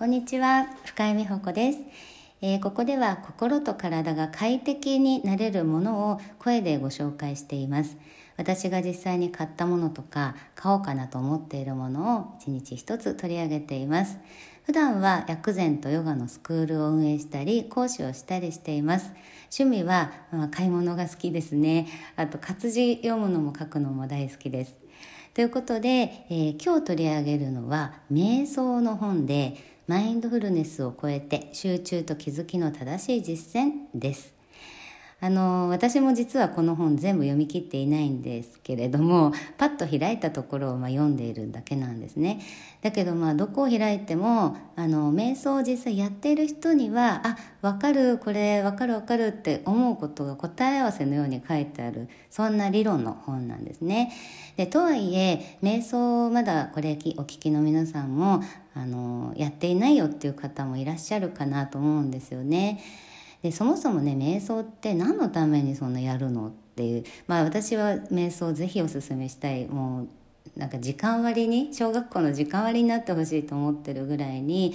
こんにちは深井美穂子です、えー、ここでは心と体が快適になれるものを声でご紹介しています。私が実際に買ったものとか買おうかなと思っているものを一日一つ取り上げています。普段は薬膳とヨガのスクールを運営したり講師をしたりしています。趣味は、まあ、買い物が好きですね。あと活字読むのも書くのも大好きです。ということで、えー、今日取り上げるのは瞑想の本でマインドフルネスを超えて集中と気づきの正しい実践です。あの私も実はこの本全部読み切っていないんですけれども パッと開いたところをま読んでいるだけなんですねだけどまあどこを開いてもあの瞑想を実際やっている人にはあ分かるこれ分かる分かるって思うことが答え合わせのように書いてあるそんな理論の本なんですねでとはいえ瞑想まだこれお聞きの皆さんもあのやっていないよっていう方もいらっしゃるかなと思うんですよね。でそもそもね瞑想って何のためにそんなやるのっていうまあ私は瞑想ぜひおすすめしたいもうなんか時間割に小学校の時間割になってほしいと思ってるぐらいに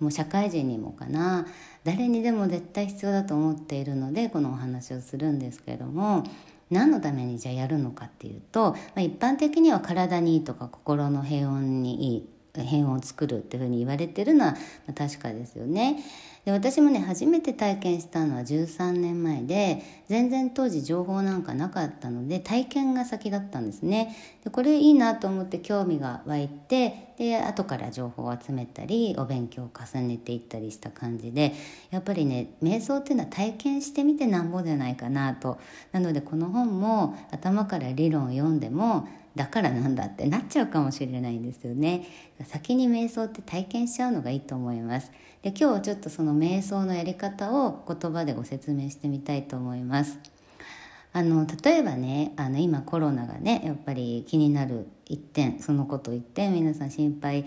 もう社会人にもかな誰にでも絶対必要だと思っているのでこのお話をするんですけれども何のためにじゃあやるのかっていうと、まあ、一般的には体にいいとか心の平穏にいい変を作るっていうふうに言われてるのは確かですよね。で私もね初めて体験したのは13年前で全然当時情報なんかなかったので体験が先だったんですね。でこれいいなと思って興味が湧いてで後から情報を集めたりお勉強を重ねていったりした感じでやっぱりね瞑想っていうのは体験してみてなんぼじゃないかなと。なのでこの本も頭から理論を読んでもだからなんだってなっちゃうかもしれないんですよね。先に瞑想って体験しちゃうのがいいと思います。で今日はちょっとその瞑想のやり方を言葉でご説明してみたいと思います。あの例えばねあの今コロナがねやっぱり気になる一点そのこと一点皆さん心配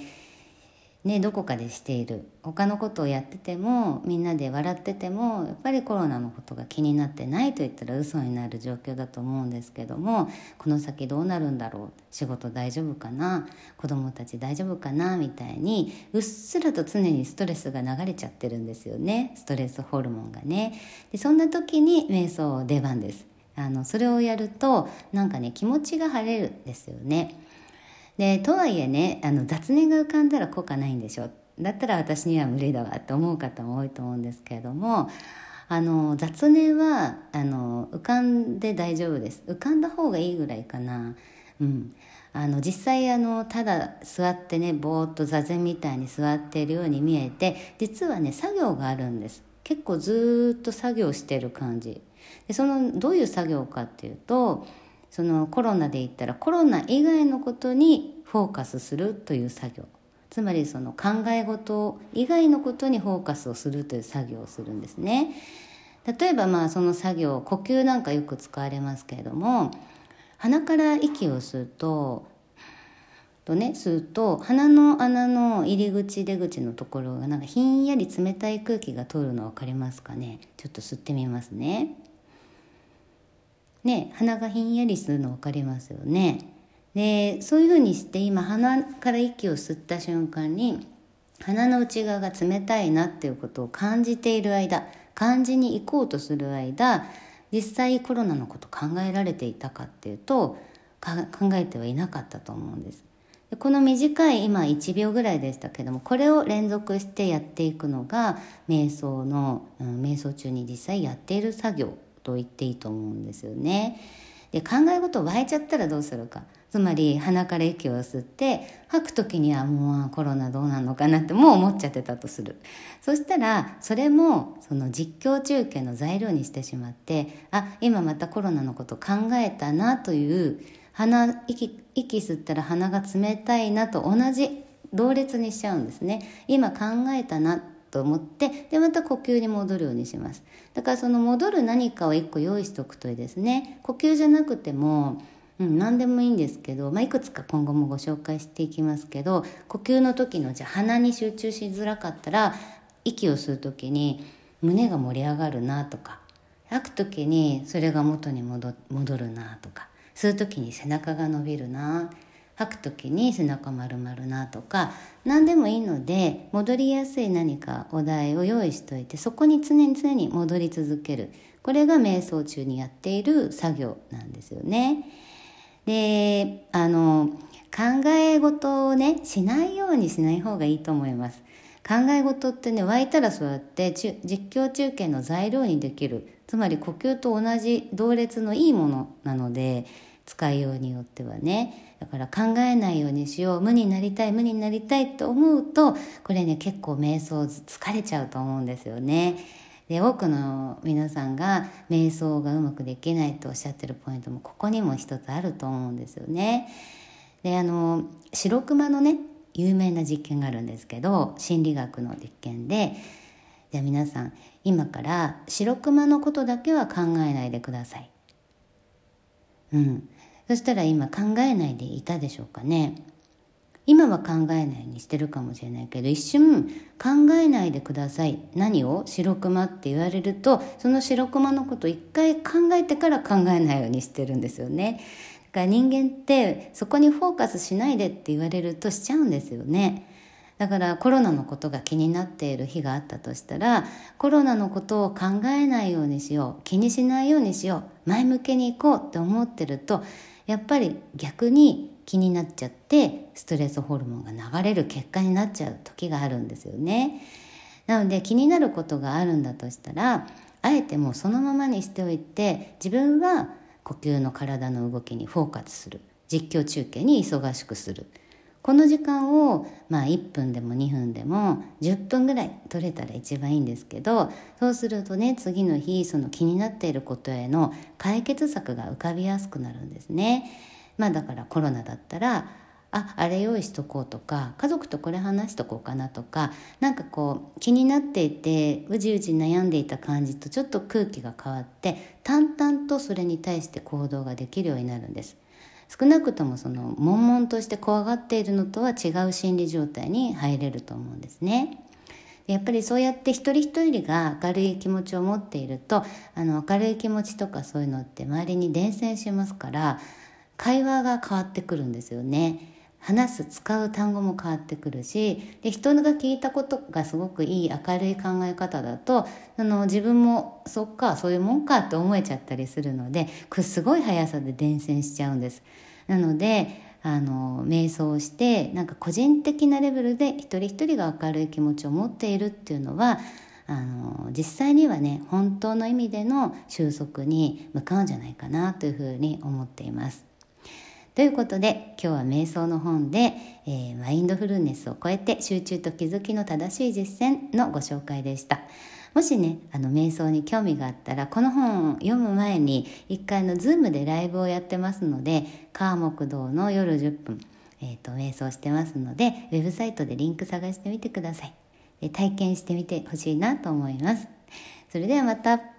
ね、どこかでしている。他のことをやっててもみんなで笑っててもやっぱりコロナのことが気になってないと言ったら嘘になる状況だと思うんですけどもこの先どうなるんだろう。仕事大丈夫かな。子供たち大丈夫かな。みたいにうっすらと常にストレスが流れちゃってるんですよね。ストレスホルモンがね。でそんな時に瞑想出番です。あのそれをやるとなんかね気持ちが晴れるんですよね。でとはいえねあの雑念が浮かんだら効果ないんでしょだったら私には無理だわって思う方も多いと思うんですけれどもあの雑念はあの浮かんで大丈夫です。浮かんだ方がいいぐらいかな。うん。あの実際あのただ座ってねぼーっと座禅みたいに座っているように見えて実はね作業があるんです。結構ずっと作業してる感じ。でそのどういう作業かっていうとそのコロナで言ったらコロナ以外のことにフォーカスするという作業。つまりその考え事以外のことにフォーカスをするという作業をするんですね。例えばまあその作業呼吸なんかよく使われますけれども鼻から息を吸うととね吸うと鼻の穴の入り口出口のところがなんかひんやり冷たい空気が通るの分かりますかね？ちょっと吸ってみますね。ね鼻がひんやりするの分かりますよね。でそういうふうにして今鼻から息を吸った瞬間に鼻の内側が冷たいなっていうことを感じている間感じに行こうとする間実際コロナのこと考えられていたかっていうと考えてはいなかったと思うんです。この短い今1秒ぐらいでしたけどもこれを連続してやっていくのが瞑想の、うん、瞑想中に実際やっている作業。と言っていいと思うんですよね。で考え事湧いちゃったらどうするか。つまり鼻から息を吸って吐く時にはもうコロナどうなのかなってもう思っちゃってたとする。そしたらそれもその実況中継の材料にしてしまってあ今またコロナのこと考えたなという鼻息息吸ったら鼻が冷たいなと同じ同列にしちゃうんですね。今考えたなと思ってでまた呼吸に戻るようにします。だからその戻る何かを1個用意しておくといいですね。呼吸じゃなくてもうん、何でもいいんですけど、まあ、いくつか今後もご紹介していきますけど呼吸の時のじゃ鼻に集中しづらかったら息を吸う時に胸が盛り上がるなとか吐く時にそれが元に戻るなとか吸う時に背中が伸びるな吐く時に背中丸まるなとか何でもいいので戻りやすい何かお題を用意しといてそこに常に常に戻り続けるこれが瞑想中にやっている作業なんですよね。であの考え事をねしないようにしない方がいいと思います。考え事ってね湧いたらそうやって実況中継の材料にできるつまり呼吸と同じ同列のいいものなので使いようによってはねだから考えないようにしよう無になりたい無になりたいと思うとこれね結構瞑想疲れちゃうと思うんですよね。で多くの皆さんが瞑想がうまくできないとおっしゃってるポイントもここにも一つあると思うんですよね。であの白熊のね有名な実験があるんですけど心理学の実験でじゃあ皆さん今から白熊のことだけは考えないでください。うん、そしたら今考えないでいたでしょうかね。今は考えないようにしてるかもしれないけど一瞬考えないでください。何を白熊って言われるとその白熊のことを一回考えてから考えないようにしてるんですよね。だから人間ってそこにフォーカスしないでって言われるとしちゃうんですよね。だからコロナのことが気になっている日があったとしたらコロナのことを考えないようにしよう。気にしないようにしよう。前向きに行こうって思ってるとやっぱり逆に気になっちゃってストレスホルモンが流れる結果になっちゃう時があるんですよね。なので気になることがあるんだとしたらあえてもうそのままにしておいて自分は呼吸の体の動きにフォーカスする実況中継に忙しくするこの時間をまあ1分でも2分でも10分ぐらい取れたら一番いいんですけどそうするとね次の日その気になっていることへの解決策が浮かびやすくなるんですね。まあだからコロナだったらああれ用意しとこうとか家族とこれ話しとこうかなとか何かこう気になっていてうじうじ悩んでいた感じとちょっと空気が変わって淡々とそれに対して行動ができるようになるんです。少なくともその悶々として怖がっているのとは違う心理状態に入れると思うんですね。やっぱりそうやって一人一人が明るい気持ちを持っているとあの明るい気持ちとかそういうのって周りに伝染しますから会話が変わってくるんですよね。話す使う単語も変わってくるしで人が聞いたことがすごくいい明るい考え方だとあの自分もそっかそういうもんかって思えちゃったりするのでこれすごい速さで伝染しちゃうんです。なのであの瞑想をしてなんか個人的なレベルで一人一人が明るい気持ちを持っているっていうのはあの実際にはね本当の意味での収束に向かうんじゃないかなというふうに思っています。ということで今日は瞑想の本で、えー、マインドフルネスを超えて集中と気づきの正しい実践のご紹介でした。もしねあの瞑想に興味があったらこの本を読む前に1回の Zoom でライブをやってますので川木道の夜10分、えーと、瞑想してますのでウェブサイトでリンク探してみてください。体験してみてほしいなと思います。それではまた。